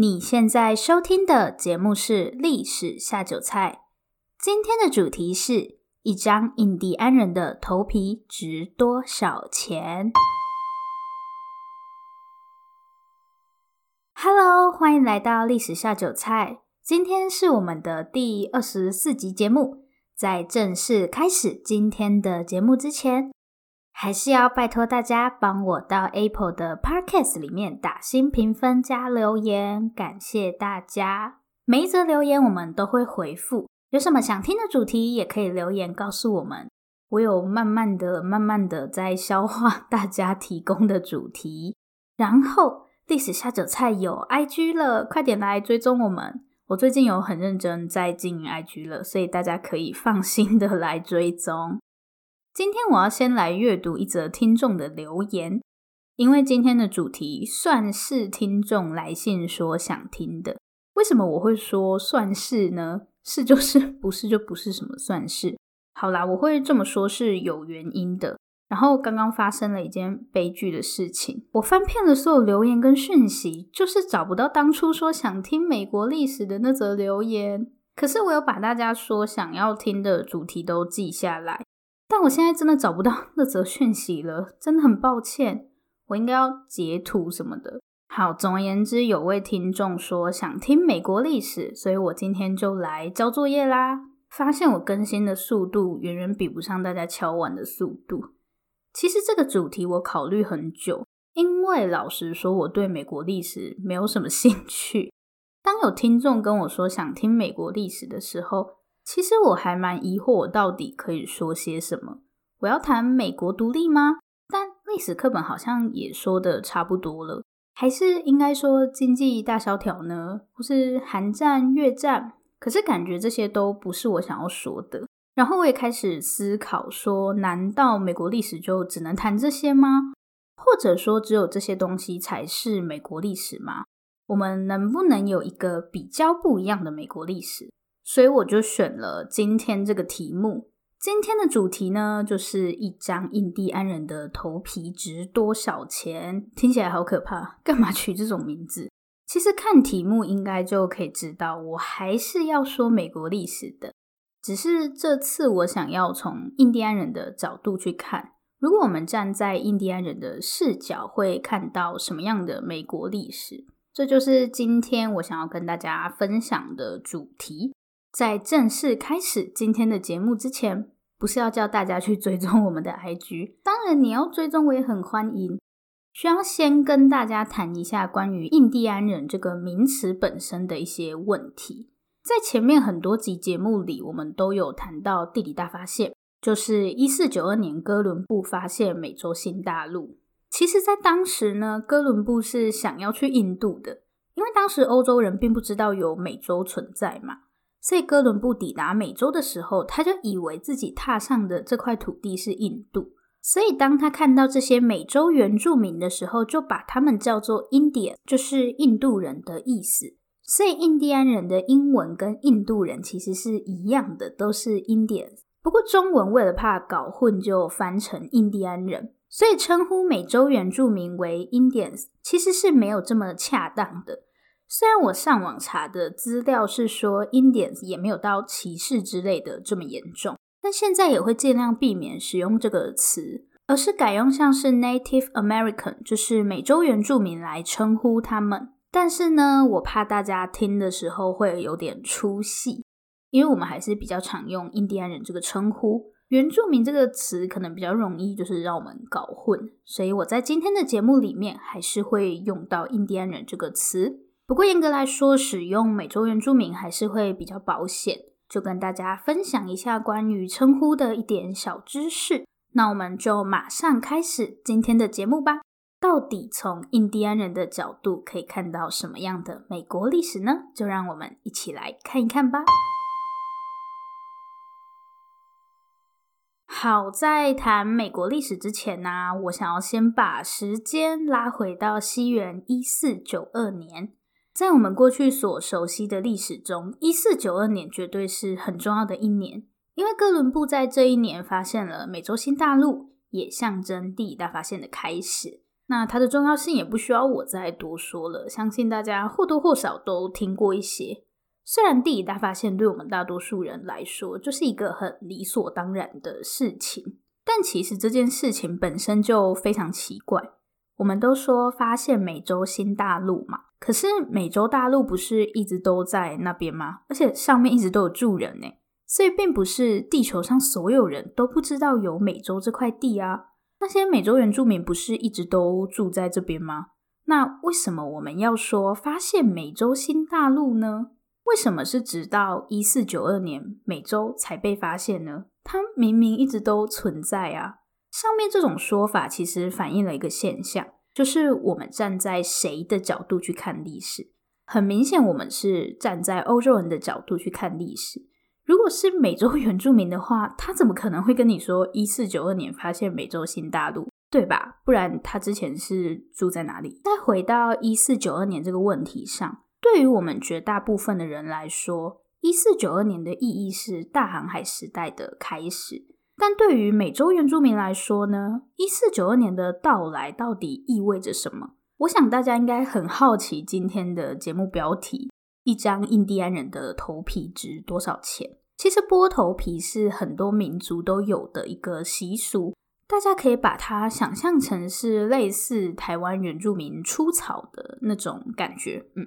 你现在收听的节目是《历史下酒菜》，今天的主题是一张印第安人的头皮值多少钱？Hello，欢迎来到《历史下酒菜》，今天是我们的第二十四集节目。在正式开始今天的节目之前，还是要拜托大家帮我到 Apple 的 Podcast 里面打新评分加留言，感谢大家。每一则留言我们都会回复，有什么想听的主题也可以留言告诉我们。我有慢慢的、慢慢的在消化大家提供的主题。然后历史下酒菜有 IG 了，快点来追踪我们。我最近有很认真在经营 IG 了，所以大家可以放心的来追踪。今天我要先来阅读一则听众的留言，因为今天的主题算是听众来信说想听的。为什么我会说算是呢？是就是，不是就不是什么算是。好啦，我会这么说是有原因的。然后刚刚发生了一件悲剧的事情，我翻遍了所有留言跟讯息，就是找不到当初说想听美国历史的那则留言。可是我有把大家说想要听的主题都记下来。但我现在真的找不到那则讯息了，真的很抱歉。我应该要截图什么的。好，总而言之，有位听众说想听美国历史，所以我今天就来交作业啦。发现我更新的速度远远比不上大家敲碗的速度。其实这个主题我考虑很久，因为老实说，我对美国历史没有什么兴趣。当有听众跟我说想听美国历史的时候，其实我还蛮疑惑，我到底可以说些什么？我要谈美国独立吗？但历史课本好像也说的差不多了，还是应该说经济大萧条呢？或是韩战、越战？可是感觉这些都不是我想要说的。然后我也开始思考说，难道美国历史就只能谈这些吗？或者说只有这些东西才是美国历史吗？我们能不能有一个比较不一样的美国历史？所以我就选了今天这个题目。今天的主题呢，就是一张印第安人的头皮值多少钱？听起来好可怕，干嘛取这种名字？其实看题目应该就可以知道，我还是要说美国历史的。只是这次我想要从印第安人的角度去看，如果我们站在印第安人的视角，会看到什么样的美国历史？这就是今天我想要跟大家分享的主题。在正式开始今天的节目之前，不是要叫大家去追踪我们的 IG，当然你要追踪我也很欢迎。需要先跟大家谈一下关于印第安人这个名词本身的一些问题。在前面很多集节目里，我们都有谈到地理大发现，就是一四九二年哥伦布发现美洲新大陆。其实，在当时呢，哥伦布是想要去印度的，因为当时欧洲人并不知道有美洲存在嘛。所以哥伦布抵达美洲的时候，他就以为自己踏上的这块土地是印度。所以当他看到这些美洲原住民的时候，就把他们叫做 Indian，就是印度人的意思。所以印第安人的英文跟印度人其实是一样的，都是 Indians。不过中文为了怕搞混，就翻成印第安人。所以称呼美洲原住民为 Indians，其实是没有这么恰当的。虽然我上网查的资料是说 indian 也没有到歧视之类的这么严重，但现在也会尽量避免使用这个词，而是改用像是 Native American，就是美洲原住民来称呼他们。但是呢，我怕大家听的时候会有点出戏，因为我们还是比较常用印第安人这个称呼，原住民这个词可能比较容易就是让我们搞混，所以我在今天的节目里面还是会用到印第安人这个词。不过严格来说，使用美洲原住民还是会比较保险。就跟大家分享一下关于称呼的一点小知识。那我们就马上开始今天的节目吧。到底从印第安人的角度可以看到什么样的美国历史呢？就让我们一起来看一看吧。好，在谈美国历史之前呢，我想要先把时间拉回到西元一四九二年。在我们过去所熟悉的历史中，一四九二年绝对是很重要的一年，因为哥伦布在这一年发现了美洲新大陆，也象征地理大发现的开始。那它的重要性也不需要我再多说了，相信大家或多或少都听过一些。虽然地理大发现对我们大多数人来说就是一个很理所当然的事情，但其实这件事情本身就非常奇怪。我们都说发现美洲新大陆嘛，可是美洲大陆不是一直都在那边吗？而且上面一直都有住人呢，所以并不是地球上所有人都不知道有美洲这块地啊。那些美洲原住民不是一直都住在这边吗？那为什么我们要说发现美洲新大陆呢？为什么是直到一四九二年美洲才被发现呢？它明明一直都存在啊！上面这种说法其实反映了一个现象，就是我们站在谁的角度去看历史？很明显，我们是站在欧洲人的角度去看历史。如果是美洲原住民的话，他怎么可能会跟你说一四九二年发现美洲新大陆，对吧？不然他之前是住在哪里？再回到一四九二年这个问题上，对于我们绝大部分的人来说，一四九二年的意义是大航海时代的开始。但对于美洲原住民来说呢，一四九二年的到来到底意味着什么？我想大家应该很好奇今天的节目标题：一张印第安人的头皮值多少钱？其实剥头皮是很多民族都有的一个习俗，大家可以把它想象成是类似台湾原住民出草的那种感觉。嗯，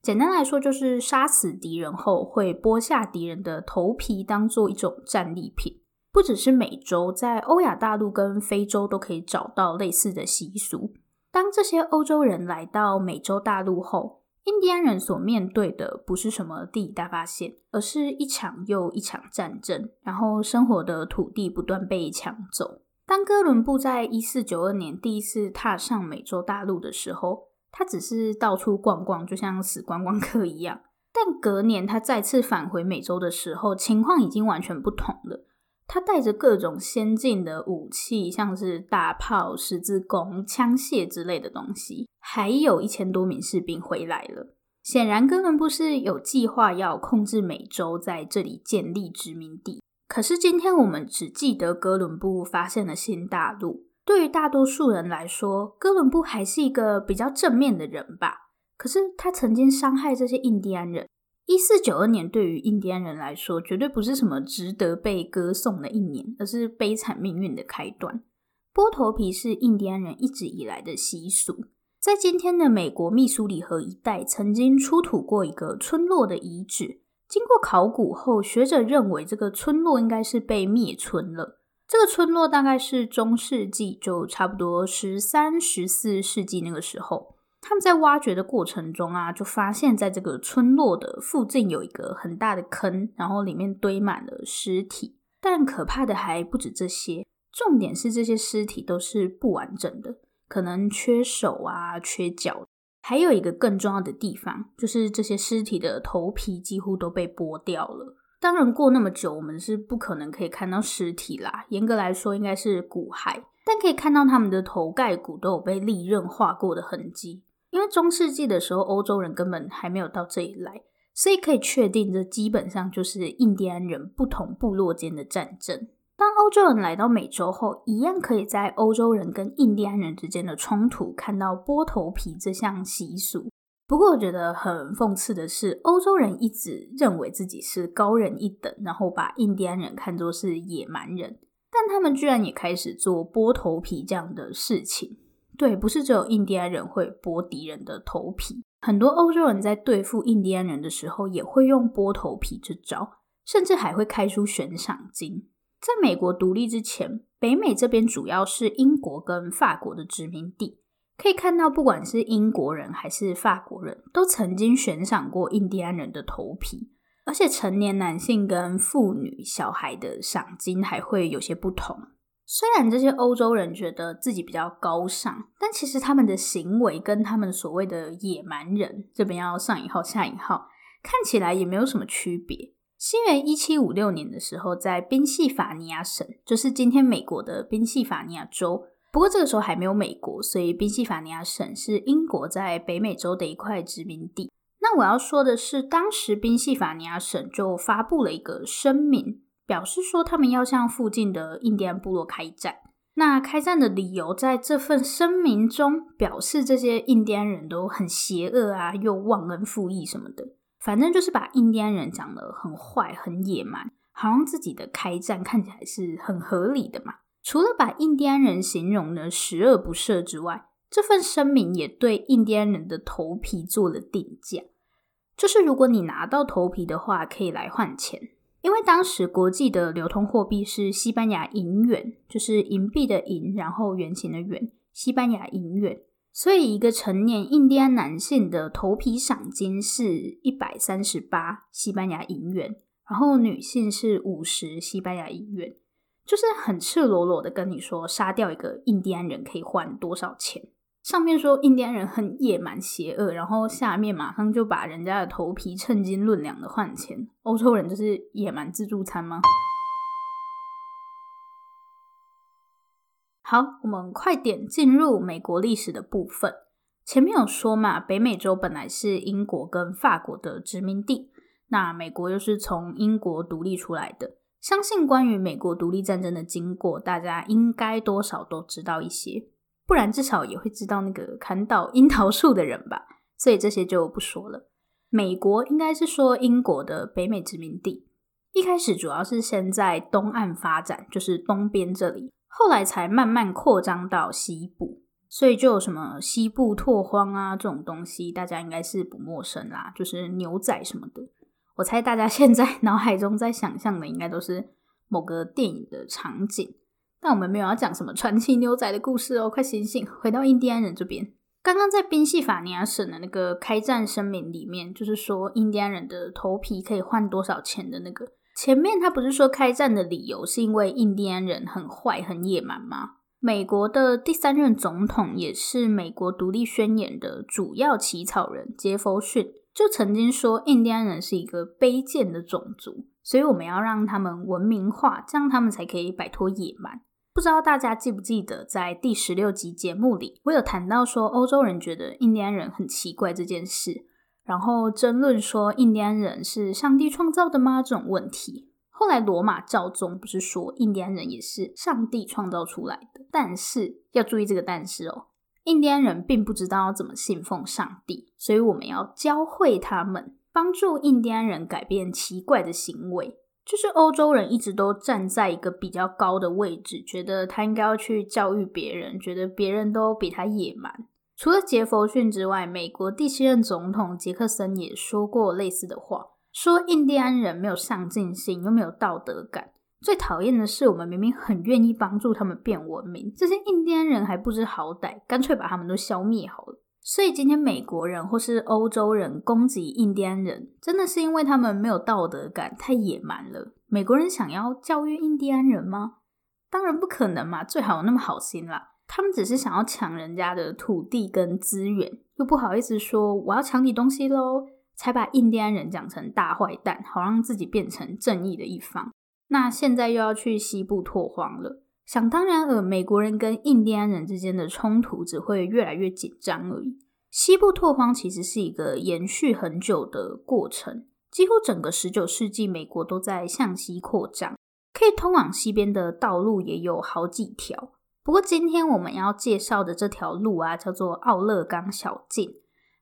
简单来说就是杀死敌人后会剥下敌人的头皮，当做一种战利品。不只是美洲，在欧亚大陆跟非洲都可以找到类似的习俗。当这些欧洲人来到美洲大陆后，印第安人所面对的不是什么地理大发现，而是一场又一场战争，然后生活的土地不断被抢走。当哥伦布在一四九二年第一次踏上美洲大陆的时候，他只是到处逛逛，就像死观光客一样。但隔年他再次返回美洲的时候，情况已经完全不同了。他带着各种先进的武器，像是大炮、十字弓、枪械之类的东西，还有一千多名士兵回来了。显然，哥伦布是有计划要控制美洲，在这里建立殖民地。可是，今天我们只记得哥伦布发现了新大陆。对于大多数人来说，哥伦布还是一个比较正面的人吧。可是，他曾经伤害这些印第安人。一四九二年对于印第安人来说，绝对不是什么值得被歌颂的一年，而是悲惨命运的开端。剥头皮是印第安人一直以来的习俗，在今天的美国密苏里河一带，曾经出土过一个村落的遗址。经过考古后，学者认为这个村落应该是被灭村了。这个村落大概是中世纪，就差不多十三、十四世纪那个时候。他们在挖掘的过程中啊，就发现在这个村落的附近有一个很大的坑，然后里面堆满了尸体。但可怕的还不止这些，重点是这些尸体都是不完整的，可能缺手啊、缺脚。还有一个更重要的地方，就是这些尸体的头皮几乎都被剥掉了。当然，过那么久，我们是不可能可以看到尸体啦。严格来说，应该是骨骸，但可以看到他们的头盖骨都有被利刃划过的痕迹。因为中世纪的时候，欧洲人根本还没有到这里来，所以可以确定，这基本上就是印第安人不同部落间的战争。当欧洲人来到美洲后，一样可以在欧洲人跟印第安人之间的冲突看到剥头皮这项习俗。不过，我觉得很讽刺的是，欧洲人一直认为自己是高人一等，然后把印第安人看作是野蛮人，但他们居然也开始做剥头皮这样的事情。对，不是只有印第安人会剥敌人的头皮，很多欧洲人在对付印第安人的时候，也会用剥头皮这招，甚至还会开出悬赏金。在美国独立之前，北美这边主要是英国跟法国的殖民地，可以看到，不管是英国人还是法国人，都曾经悬赏过印第安人的头皮，而且成年男性跟妇女、小孩的赏金还会有些不同。虽然这些欧洲人觉得自己比较高尚，但其实他们的行为跟他们所谓的野蛮人这边要上引号下引号，看起来也没有什么区别。西元一七五六年的时候，在宾夕法尼亚省，就是今天美国的宾夕法尼亚州，不过这个时候还没有美国，所以宾夕法尼亚省是英国在北美洲的一块殖民地。那我要说的是，当时宾夕法尼亚省就发布了一个声明。表示说，他们要向附近的印第安部落开战。那开战的理由在这份声明中表示，这些印第安人都很邪恶啊，又忘恩负义什么的，反正就是把印第安人讲得很坏、很野蛮，好像自己的开战看起来是很合理的嘛。除了把印第安人形容的十恶不赦之外，这份声明也对印第安人的头皮做了定价，就是如果你拿到头皮的话，可以来换钱。因为当时国际的流通货币是西班牙银元，就是银币的银，然后圆形的圆，西班牙银元。所以一个成年印第安男性的头皮赏金是一百三十八西班牙银元，然后女性是五十西班牙银元，就是很赤裸裸的跟你说，杀掉一个印第安人可以换多少钱。上面说印第安人很野蛮邪恶，然后下面马上就把人家的头皮称斤论两的换钱。欧洲人就是野蛮自助餐吗？好，我们快点进入美国历史的部分。前面有说嘛，北美洲本来是英国跟法国的殖民地，那美国又是从英国独立出来的。相信关于美国独立战争的经过，大家应该多少都知道一些。不然至少也会知道那个砍倒樱桃树的人吧，所以这些就不说了。美国应该是说英国的北美殖民地，一开始主要是先在东岸发展，就是东边这里，后来才慢慢扩张到西部，所以就什么西部拓荒啊这种东西，大家应该是不陌生啦，就是牛仔什么的。我猜大家现在脑海中在想象的，应该都是某个电影的场景。但我们没有要讲什么传奇牛仔的故事哦，快醒醒！回到印第安人这边，刚刚在宾夕法尼亚省的那个开战声明里面，就是说印第安人的头皮可以换多少钱的那个。前面他不是说开战的理由是因为印第安人很坏、很野蛮吗？美国的第三任总统也是美国独立宣言的主要起草人杰佛逊，就曾经说印第安人是一个卑贱的种族，所以我们要让他们文明化，这样他们才可以摆脱野蛮。不知道大家记不记得，在第十六集节目里，我有谈到说欧洲人觉得印第安人很奇怪这件事，然后争论说印第安人是上帝创造的吗？这种问题。后来罗马教宗不是说印第安人也是上帝创造出来的，但是要注意这个但是哦，印第安人并不知道怎么信奉上帝，所以我们要教会他们，帮助印第安人改变奇怪的行为。就是欧洲人一直都站在一个比较高的位置，觉得他应该要去教育别人，觉得别人都比他野蛮。除了杰佛逊之外，美国第七任总统杰克森也说过类似的话，说印第安人没有上进心，又没有道德感。最讨厌的是，我们明明很愿意帮助他们变文明，这些印第安人还不知好歹，干脆把他们都消灭好了。所以今天美国人或是欧洲人攻击印第安人，真的是因为他们没有道德感，太野蛮了。美国人想要教育印第安人吗？当然不可能嘛，最好有那么好心啦。他们只是想要抢人家的土地跟资源，又不好意思说我要抢你东西喽，才把印第安人讲成大坏蛋，好让自己变成正义的一方。那现在又要去西部拓荒了。想当然尔，美国人跟印第安人之间的冲突只会越来越紧张而已。西部拓荒其实是一个延续很久的过程，几乎整个十九世纪，美国都在向西扩张，可以通往西边的道路也有好几条。不过今天我们要介绍的这条路啊，叫做奥勒冈小径。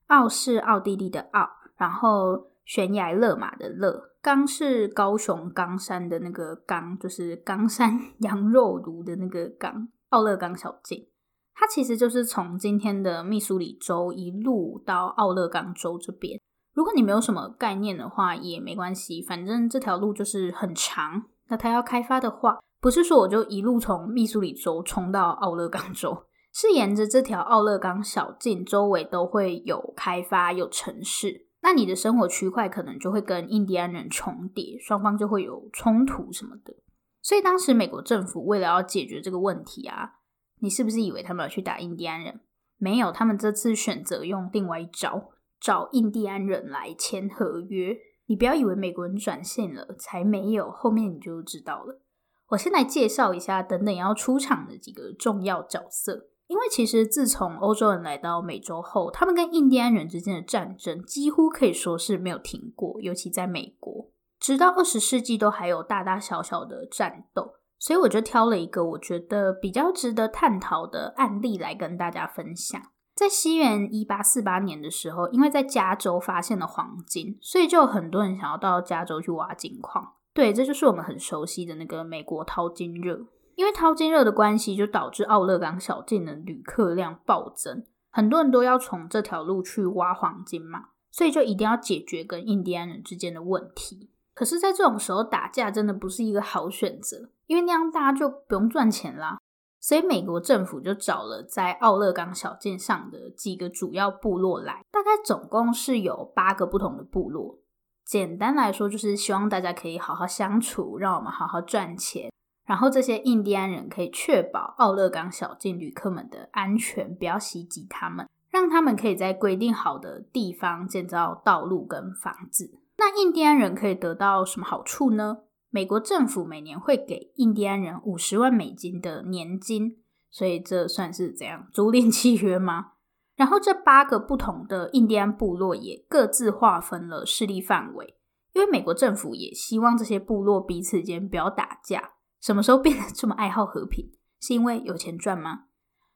奥是奥地利的奥，然后悬崖勒马的勒。冈是高雄冈山的那个冈，就是冈山 羊肉炉的那个冈。奥勒冈小径，它其实就是从今天的密苏里州一路到奥勒冈州这边。如果你没有什么概念的话，也没关系，反正这条路就是很长。那它要开发的话，不是说我就一路从密苏里州冲到奥勒冈州，是沿着这条奥勒冈小径周围都会有开发，有城市。那你的生活区块可能就会跟印第安人重叠，双方就会有冲突什么的。所以当时美国政府为了要解决这个问题啊，你是不是以为他们要去打印第安人？没有，他们这次选择用另外一招，找印第安人来签合约。你不要以为美国人转性了，才没有，后面你就知道了。我先来介绍一下等等要出场的几个重要角色。因为其实自从欧洲人来到美洲后，他们跟印第安人之间的战争几乎可以说是没有停过，尤其在美国，直到二十世纪都还有大大小小的战斗。所以我就挑了一个我觉得比较值得探讨的案例来跟大家分享。在西元一八四八年的时候，因为在加州发现了黄金，所以就有很多人想要到加州去挖金矿。对，这就是我们很熟悉的那个美国淘金热。因为淘金热的关系，就导致奥勒冈小径的旅客量暴增，很多人都要从这条路去挖黄金嘛，所以就一定要解决跟印第安人之间的问题。可是，在这种时候打架真的不是一个好选择，因为那样大家就不用赚钱啦。所以美国政府就找了在奥勒冈小径上的几个主要部落来，大概总共是有八个不同的部落。简单来说，就是希望大家可以好好相处，让我们好好赚钱。然后这些印第安人可以确保奥勒冈小径旅客们的安全，不要袭击他们，让他们可以在规定好的地方建造道路跟房子。那印第安人可以得到什么好处呢？美国政府每年会给印第安人五十万美金的年金，所以这算是怎样租赁契约吗？然后这八个不同的印第安部落也各自划分了势力范围，因为美国政府也希望这些部落彼此间不要打架。什么时候变得这么爱好和平？是因为有钱赚吗？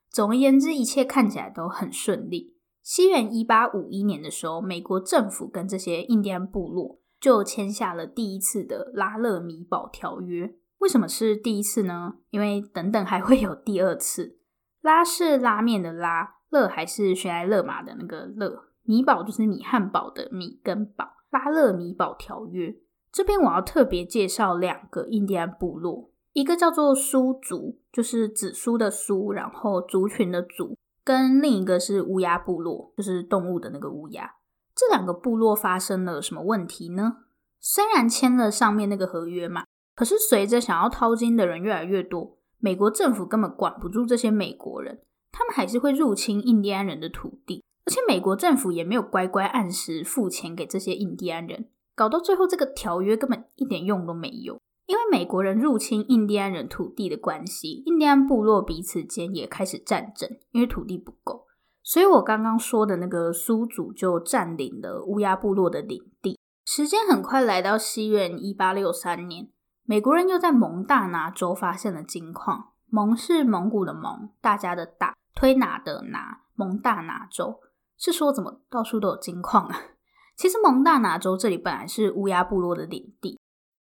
总而言之，一切看起来都很顺利。西元一八五一年的时候，美国政府跟这些印第安部落就签下了第一次的拉勒米堡条约。为什么是第一次呢？因为等等还会有第二次。拉是拉面的拉，勒还是悬崖勒马的那个勒，米堡就是米汉堡的米跟堡。拉勒米堡条约这边我要特别介绍两个印第安部落。一个叫做苏族，就是紫苏的苏，然后族群的族，跟另一个是乌鸦部落，就是动物的那个乌鸦。这两个部落发生了什么问题呢？虽然签了上面那个合约嘛，可是随着想要掏金的人越来越多，美国政府根本管不住这些美国人，他们还是会入侵印第安人的土地，而且美国政府也没有乖乖按时付钱给这些印第安人，搞到最后这个条约根本一点用都没有。因为美国人入侵印第安人土地的关系，印第安部落彼此间也开始战争，因为土地不够，所以我刚刚说的那个苏族就占领了乌鸦部落的领地。时间很快来到西元一八六三年，美国人又在蒙大拿州发现了金矿。蒙是蒙古的蒙，大家的大，推拿的拿，蒙大拿州是说怎么到处都有金矿啊？其实蒙大拿州这里本来是乌鸦部落的领地。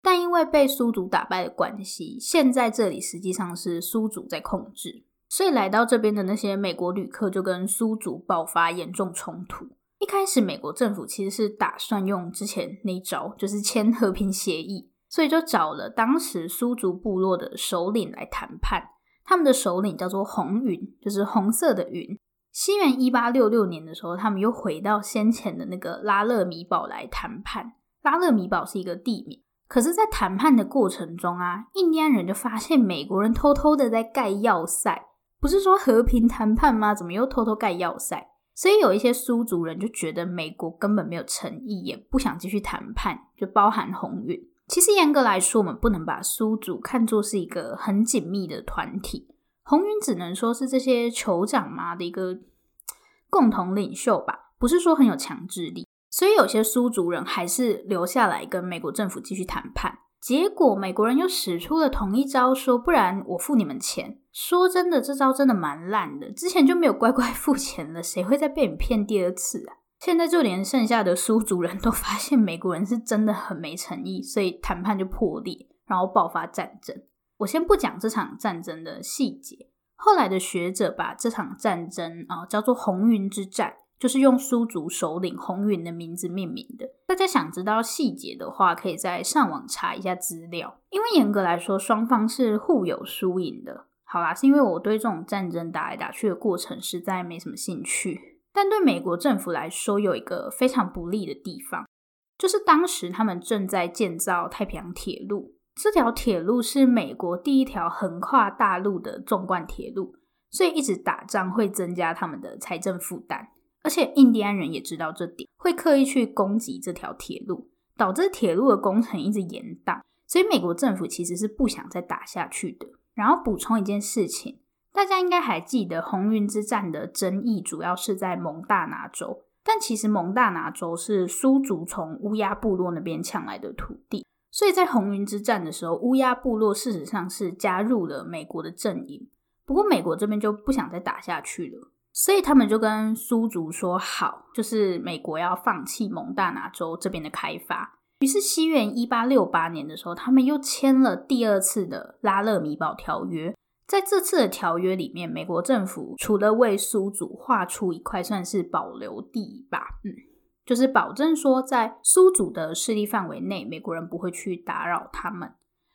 但因为被苏族打败的关系，现在这里实际上是苏族在控制，所以来到这边的那些美国旅客就跟苏族爆发严重冲突。一开始，美国政府其实是打算用之前那招，就是签和平协议，所以就找了当时苏族部落的首领来谈判。他们的首领叫做红云，就是红色的云。西元一八六六年的时候，他们又回到先前的那个拉勒米堡来谈判。拉勒米堡是一个地名。可是，在谈判的过程中啊，印第安人就发现美国人偷偷的在盖要塞。不是说和平谈判吗？怎么又偷偷盖要塞？所以有一些苏族人就觉得美国根本没有诚意，也不想继续谈判，就包含红云。其实严格来说，我们不能把苏族看作是一个很紧密的团体，红云只能说是这些酋长嘛的一个共同领袖吧，不是说很有强制力。所以有些苏族人还是留下来跟美国政府继续谈判，结果美国人又使出了同一招，说不然我付你们钱。说真的，这招真的蛮烂的，之前就没有乖乖付钱了，谁会再被你骗第二次啊？现在就连剩下的苏族人都发现美国人是真的很没诚意，所以谈判就破裂，然后爆发战争。我先不讲这场战争的细节，后来的学者把这场战争啊、叫做红云之战。就是用苏族首领红云的名字命名的。大家想知道细节的话，可以在上网查一下资料。因为严格来说，双方是互有输赢的。好啦，是因为我对这种战争打来打去的过程实在没什么兴趣。但对美国政府来说，有一个非常不利的地方，就是当时他们正在建造太平洋铁路。这条铁路是美国第一条横跨大陆的纵贯铁路，所以一直打仗会增加他们的财政负担。而且印第安人也知道这点，会刻意去攻击这条铁路，导致铁路的工程一直延宕。所以美国政府其实是不想再打下去的。然后补充一件事情，大家应该还记得红云之战的争议主要是在蒙大拿州，但其实蒙大拿州是苏族从乌鸦部落那边抢来的土地，所以在红云之战的时候，乌鸦部落事实上是加入了美国的阵营。不过美国这边就不想再打下去了，所以他们就跟苏族说好，就是美国要放弃蒙大拿州这边的开发。于是西元一八六八年的时候，他们又签了第二次的拉勒米堡条约。在这次的条约里面，美国政府除了为苏族划出一块算是保留地吧，嗯，就是保证说在苏族的势力范围内，美国人不会去打扰他们。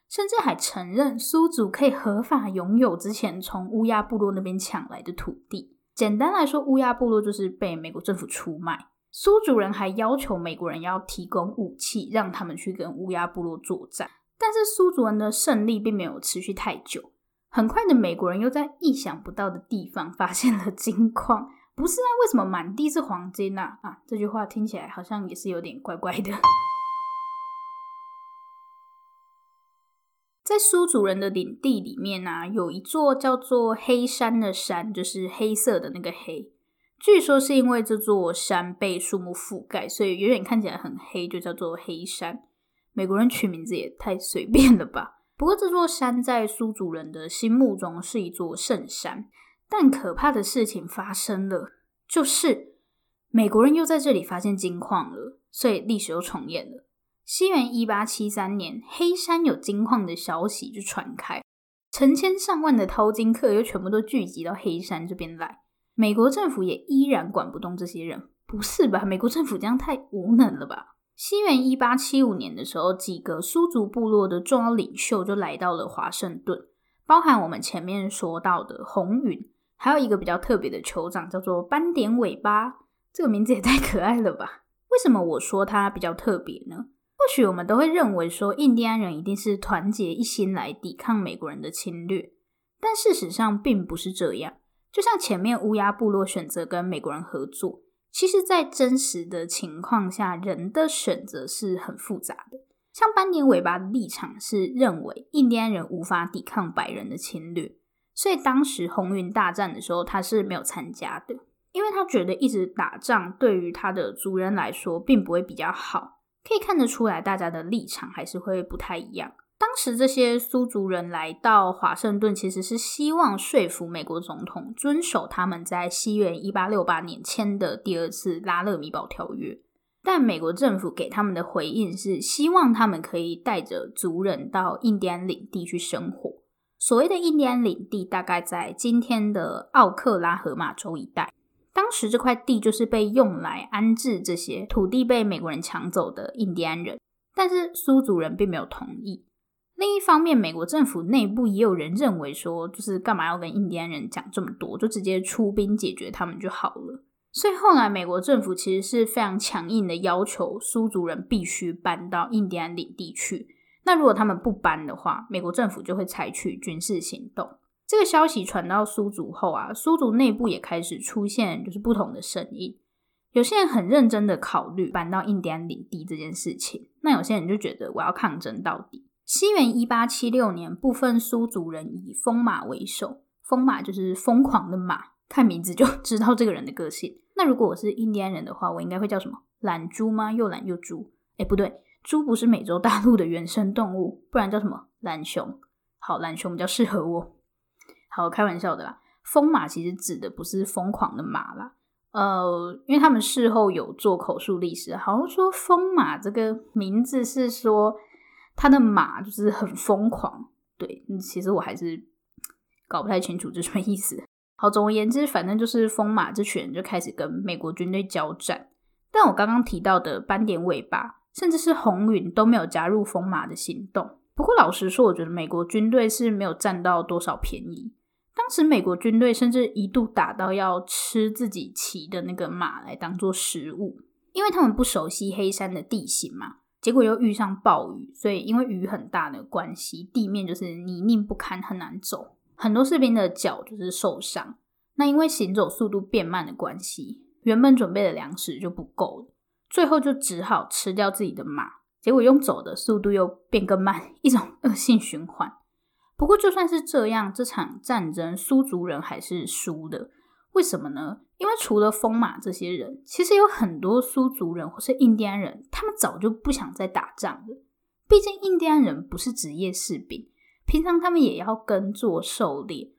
甚至还承认苏族可以合法拥有之前从乌鸦部落那边抢来的土地。简单来说，乌鸦部落就是被美国政府出卖。苏族人还要求美国人要提供武器，让他们去跟乌鸦部落作战。但是苏族人的胜利并没有持续太久。很快的，美国人又在意想不到的地方发现了金矿。不是啊，为什么满地是黄金啊？啊，这句话听起来好像也是有点怪怪的。在苏族人的领地里面啊，有一座叫做黑山的山，就是黑色的那个黑。据说是因为这座山被树木覆盖，所以远远看起来很黑，就叫做黑山。美国人取名字也太随便了吧？不过这座山在苏族人的心目中是一座圣山。但可怕的事情发生了，就是美国人又在这里发现金矿了，所以历史又重演了。西元一八七三年，黑山有金矿的消息就传开，成千上万的淘金客又全部都聚集到黑山这边来。美国政府也依然管不动这些人，不是吧？美国政府这样太无能了吧？西元一八七五年的时候，几个苏族部落的重要领袖就来到了华盛顿，包含我们前面说到的红云，还有一个比较特别的酋长叫做斑点尾巴，这个名字也太可爱了吧？为什么我说它比较特别呢？或许我们都会认为说，印第安人一定是团结一心来抵抗美国人的侵略，但事实上并不是这样。就像前面乌鸦部落选择跟美国人合作，其实，在真实的情况下，人的选择是很复杂的。像斑点尾巴的立场是认为印第安人无法抵抗白人的侵略，所以当时红云大战的时候，他是没有参加的，因为他觉得一直打仗对于他的族人来说，并不会比较好。可以看得出来，大家的立场还是会不太一样。当时这些苏族人来到华盛顿，其实是希望说服美国总统遵守他们在西元一八六八年签的第二次拉勒米堡条约。但美国政府给他们的回应是，希望他们可以带着族人到印第安领地去生活。所谓的印第安领地，大概在今天的奥克拉荷马州一带。当时这块地就是被用来安置这些土地被美国人抢走的印第安人，但是苏族人并没有同意。另一方面，美国政府内部也有人认为说，就是干嘛要跟印第安人讲这么多，就直接出兵解决他们就好了。所以后来美国政府其实是非常强硬的要求苏族人必须搬到印第安领地去。那如果他们不搬的话，美国政府就会采取军事行动。这个消息传到苏族后啊，苏族内部也开始出现就是不同的声音。有些人很认真的考虑搬到印第安领地这件事情，那有些人就觉得我要抗争到底。西元一八七六年，部分苏族人以疯马为首，疯马就是疯狂的马，看名字就 知道这个人的个性。那如果我是印第安人的话，我应该会叫什么？懒猪吗？又懒又猪？诶，不对，猪不是美洲大陆的原生动物，不然叫什么？懒熊。好，懒熊比较适合我。好，开玩笑的啦。疯马其实指的不是疯狂的马啦，呃，因为他们事后有做口述历史，好像说疯马这个名字是说他的马就是很疯狂。对，其实我还是搞不太清楚这什么意思。好，总而言之，反正就是疯马这群人就开始跟美国军队交战。但我刚刚提到的斑点尾巴，甚至是红云都没有加入疯马的行动。不过老实说，我觉得美国军队是没有占到多少便宜。当时美国军队甚至一度打到要吃自己骑的那个马来当做食物，因为他们不熟悉黑山的地形嘛。结果又遇上暴雨，所以因为雨很大的关系，地面就是泥泞不堪，很难走。很多士兵的脚就是受伤。那因为行走速度变慢的关系，原本准备的粮食就不够了，最后就只好吃掉自己的马。结果用走的速度又变更慢，一种恶性循环。不过，就算是这样，这场战争苏族人还是输的。为什么呢？因为除了疯马这些人，其实有很多苏族人或是印第安人，他们早就不想再打仗了。毕竟印第安人不是职业士兵，平常他们也要耕作狩猎，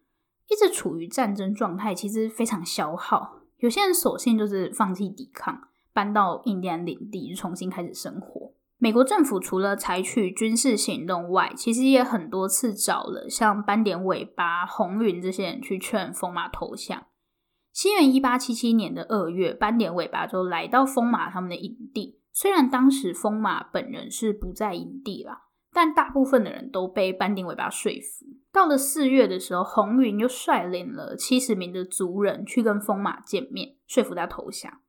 一直处于战争状态，其实非常消耗。有些人索性就是放弃抵抗，搬到印第安领地，重新开始生活。美国政府除了采取军事行动外，其实也很多次找了像斑点尾巴、红云这些人去劝风马投降。西元一八七七年的二月，斑点尾巴就来到风马他们的营地。虽然当时风马本人是不在营地啦，但大部分的人都被斑点尾巴说服。到了四月的时候，红云又率领了七十名的族人去跟风马见面，说服他投降。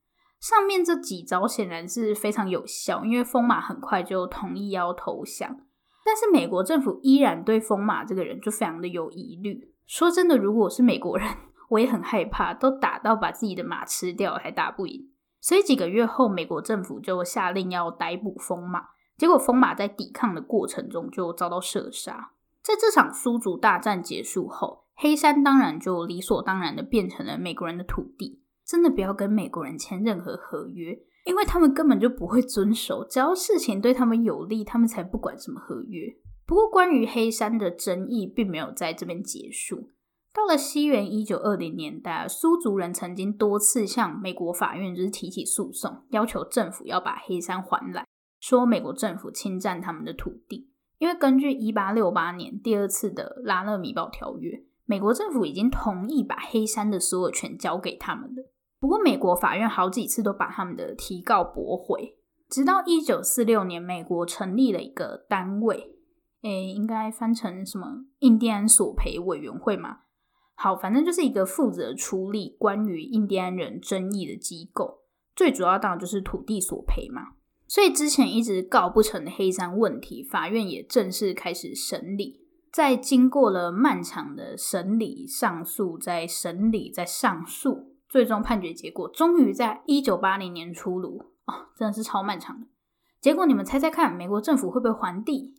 上面这几招显然是非常有效，因为疯马很快就同意要投降。但是美国政府依然对疯马这个人就非常的有疑虑。说真的，如果是美国人，我也很害怕，都打到把自己的马吃掉还打不赢。所以几个月后，美国政府就下令要逮捕疯马。结果疯马在抵抗的过程中就遭到射杀。在这场苏族大战结束后，黑山当然就理所当然的变成了美国人的土地。真的不要跟美国人签任何合约，因为他们根本就不会遵守。只要事情对他们有利，他们才不管什么合约。不过，关于黑山的争议并没有在这边结束。到了西元一九二零年代，苏族人曾经多次向美国法院就是提起诉讼，要求政府要把黑山还来，说美国政府侵占他们的土地。因为根据一八六八年第二次的拉勒米堡条约，美国政府已经同意把黑山的所有权交给他们了。不过，美国法院好几次都把他们的提告驳回，直到一九四六年，美国成立了一个单位，诶，应该翻成什么印第安索赔委员会嘛？好，反正就是一个负责处理关于印第安人争议的机构，最主要当然就是土地索赔嘛。所以之前一直告不成的黑山问题，法院也正式开始审理。在经过了漫长的审理、上诉、再审理、再上诉。最终判决结果终于在一九八零年出炉哦，真的是超漫长的。结果你们猜猜看，美国政府会不会还地？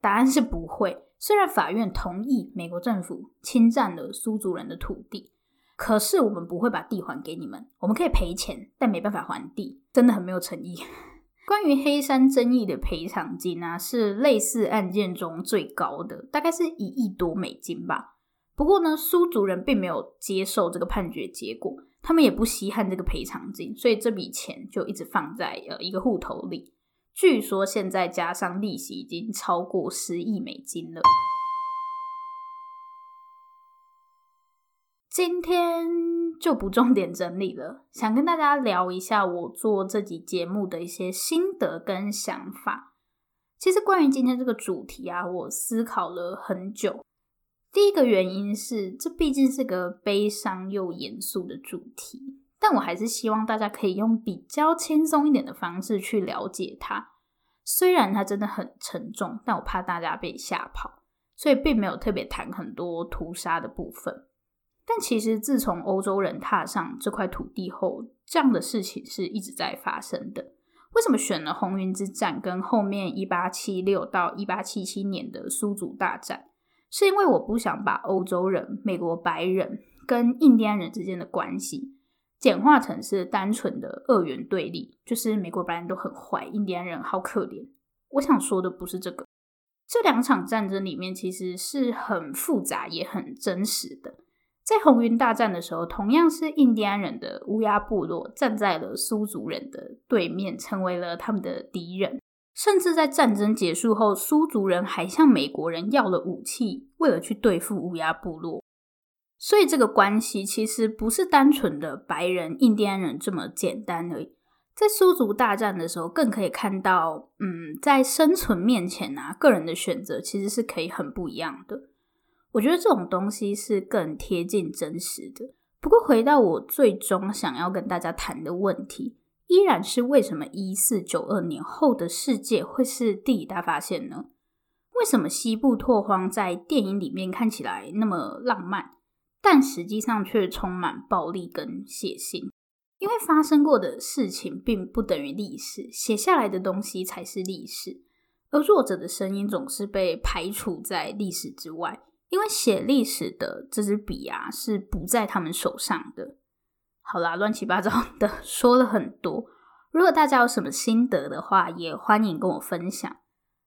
答案是不会。虽然法院同意美国政府侵占了苏族人的土地，可是我们不会把地还给你们。我们可以赔钱，但没办法还地，真的很没有诚意。关于黑山争议的赔偿金啊，是类似案件中最高的，大概是一亿多美金吧。不过呢，苏族人并没有接受这个判决结果，他们也不稀罕这个赔偿金，所以这笔钱就一直放在呃一个户头里。据说现在加上利息已经超过十亿美金了。今天就不重点整理了，想跟大家聊一下我做这集节目的一些心得跟想法。其实关于今天这个主题啊，我思考了很久。第一个原因是，这毕竟是个悲伤又严肃的主题，但我还是希望大家可以用比较轻松一点的方式去了解它。虽然它真的很沉重，但我怕大家被吓跑，所以并没有特别谈很多屠杀的部分。但其实自从欧洲人踏上这块土地后，这样的事情是一直在发生的。为什么选了红云之战跟后面一八七六到一八七七年的苏族大战？是因为我不想把欧洲人、美国白人跟印第安人之间的关系简化成是单纯的二元对立，就是美国白人都很坏，印第安人好可怜。我想说的不是这个。这两场战争里面其实是很复杂也很真实的。在红云大战的时候，同样是印第安人的乌鸦部落站在了苏族人的对面，成为了他们的敌人。甚至在战争结束后，苏族人还向美国人要了武器，为了去对付乌鸦部落。所以这个关系其实不是单纯的白人、印第安人这么简单而已。在苏族大战的时候，更可以看到，嗯，在生存面前啊，个人的选择其实是可以很不一样的。我觉得这种东西是更贴近真实的。不过，回到我最终想要跟大家谈的问题。依然是为什么一四九二年后的世界会是地理大发现呢？为什么西部拓荒在电影里面看起来那么浪漫，但实际上却充满暴力跟血腥？因为发生过的事情并不等于历史，写下来的东西才是历史，而弱者的声音总是被排除在历史之外，因为写历史的这支笔啊是不在他们手上的。好啦，乱七八糟的 说了很多。如果大家有什么心得的话，也欢迎跟我分享。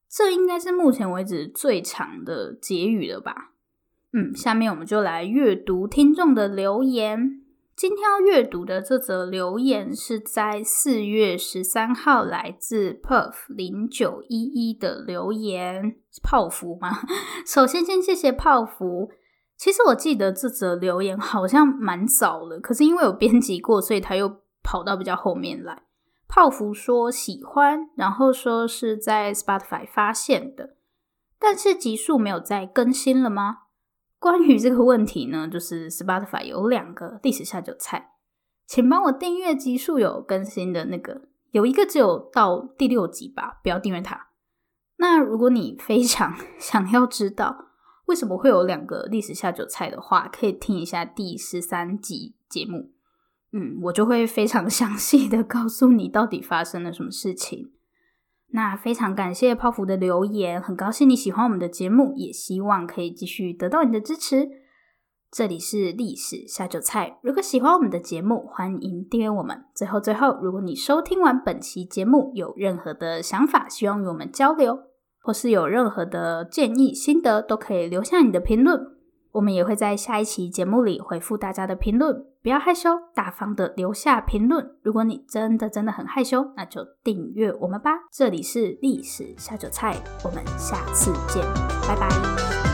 这应该是目前为止最长的结语了吧？嗯，下面我们就来阅读听众的留言。今天要阅读的这则留言是在四月十三号来自 Puff 零九一一的留言，泡芙吗？首先，先谢谢泡芙。其实我记得这则留言好像蛮早了，可是因为有编辑过，所以他又跑到比较后面来。泡芙说喜欢，然后说是在 Spotify 发现的，但是集数没有再更新了吗？关于这个问题呢，就是 Spotify 有两个历史下酒菜，请帮我订阅集数有更新的那个，有一个只有到第六集吧，不要订阅它。那如果你非常 想要知道为什么会有两个历史下酒菜的话，可以听一下第十三集节目，嗯，我就会非常 详细的告诉你到底发生了什么事情。那非常感谢泡芙的留言，很高兴你喜欢我们的节目，也希望可以继续得到你的支持。这里是历史下酒菜，如果喜欢我们的节目，欢迎订阅我们。最后最后，如果你收听完本期节目有任何的想法，希望与我们交流，或是有任何的建议心得，都可以留下你的评论。我们也会在下一期节目里回复大家的评论，不要害羞，大方的留下评论。如果你真的真的很害羞，那就订阅我们吧。这里是历史下酒菜，我们下次见，拜拜。